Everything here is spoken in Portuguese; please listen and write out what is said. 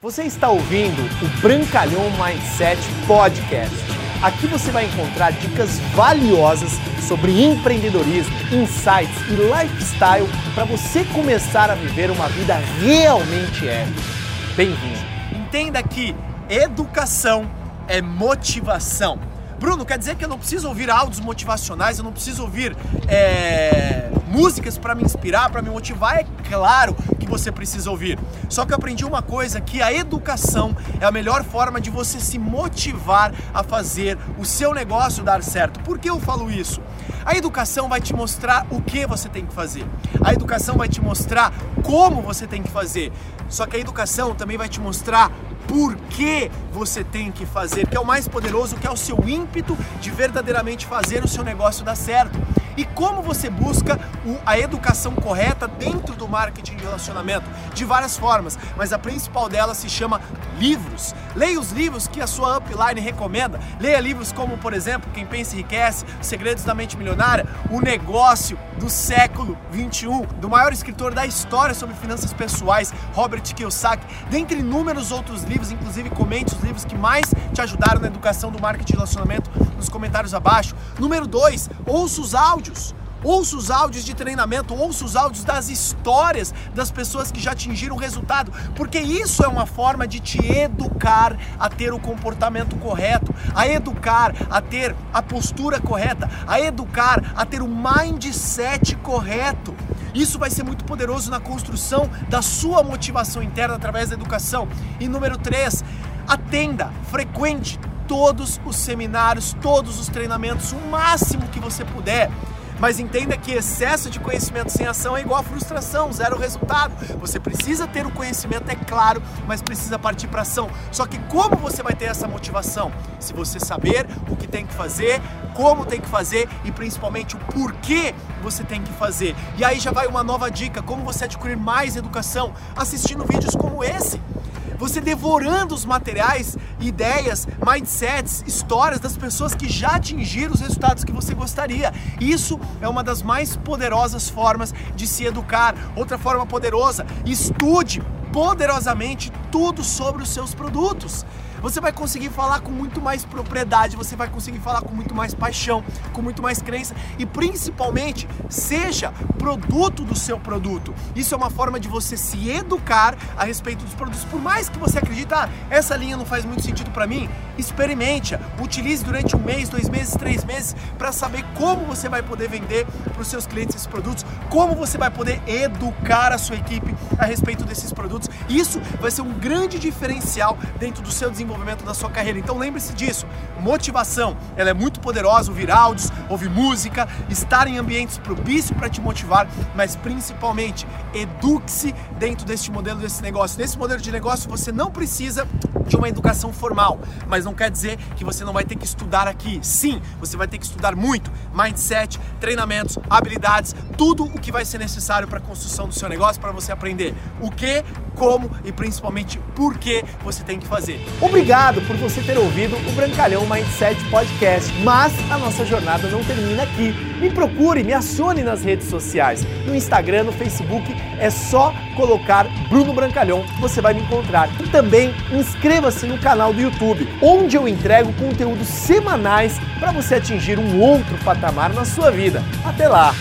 Você está ouvindo o Brancalhão Mindset Podcast. Aqui você vai encontrar dicas valiosas sobre empreendedorismo, insights e lifestyle para você começar a viver uma vida realmente épica. Bem-vindo! Entenda que educação é motivação. Bruno, quer dizer que eu não preciso ouvir áudios motivacionais, eu não preciso ouvir é, músicas para me inspirar, para me motivar? É claro que você precisa ouvir. Só que eu aprendi uma coisa, que a educação é a melhor forma de você se motivar a fazer o seu negócio dar certo. Por que eu falo isso? A educação vai te mostrar o que você tem que fazer. A educação vai te mostrar como você tem que fazer. Só que a educação também vai te mostrar por que você tem que fazer, que é o mais poderoso, que é o seu ímpeto de verdadeiramente fazer o seu negócio dar certo. E como você busca a educação correta dentro do marketing de relacionamento? De várias formas, mas a principal delas se chama livros. Leia os livros que a sua upline recomenda. Leia livros como, por exemplo, Quem Pensa Enriquece, Segredos da Mente Milionária, O Negócio do Século 21, do maior escritor da história sobre finanças pessoais, Robert Kiyosaki, dentre inúmeros outros livros, inclusive comente os livros que mais te ajudaram na educação do marketing de relacionamento nos comentários abaixo. Número 2, ouça os áudios. Ouça os áudios de treinamento, ouça os áudios das histórias das pessoas que já atingiram o resultado, porque isso é uma forma de te educar a ter o comportamento correto, a educar a ter a postura correta, a educar a ter o mindset correto. Isso vai ser muito poderoso na construção da sua motivação interna através da educação. E número 3, atenda, frequente todos os seminários, todos os treinamentos, o máximo que você puder. Mas entenda que excesso de conhecimento sem ação é igual a frustração, zero resultado. Você precisa ter o conhecimento, é claro, mas precisa partir para ação. Só que como você vai ter essa motivação? Se você saber o que tem que fazer, como tem que fazer e principalmente o porquê você tem que fazer. E aí já vai uma nova dica, como você adquirir mais educação assistindo vídeos como esse você devorando os materiais, ideias, mindsets, histórias das pessoas que já atingiram os resultados que você gostaria. Isso é uma das mais poderosas formas de se educar. Outra forma poderosa, estude poderosamente tudo sobre os seus produtos você vai conseguir falar com muito mais propriedade, você vai conseguir falar com muito mais paixão, com muito mais crença e principalmente seja produto do seu produto. Isso é uma forma de você se educar a respeito dos produtos. Por mais que você acredite, ah, essa linha não faz muito sentido para mim, experimente, utilize durante um mês, dois meses, três meses para saber como você vai poder vender para os seus clientes esses produtos, como você vai poder educar a sua equipe a respeito desses produtos. Isso vai ser um grande diferencial dentro do seu desenvolvimento da sua carreira. Então lembre-se disso. Motivação, ela é muito poderosa, ouvir áudios, ouvir música, estar em ambientes propícios para te motivar, mas principalmente eduque-se dentro deste modelo desse negócio. Nesse modelo de negócio você não precisa de uma educação formal, mas não quer dizer que você não vai ter que estudar aqui. Sim, você vai ter que estudar muito, mindset, treinamentos, habilidades, tudo o que vai ser necessário para a construção do seu negócio para você aprender o que, como e principalmente por que você tem que fazer. Obrigado por você ter ouvido o Brancalhão Mindset Podcast, mas a nossa jornada não termina aqui. Me procure, me acione nas redes sociais. No Instagram, no Facebook, é só colocar Bruno Brancalhão, você vai me encontrar. E também inscreva-se no canal do YouTube, onde eu entrego conteúdos semanais para você atingir um outro patamar na sua vida. Até lá!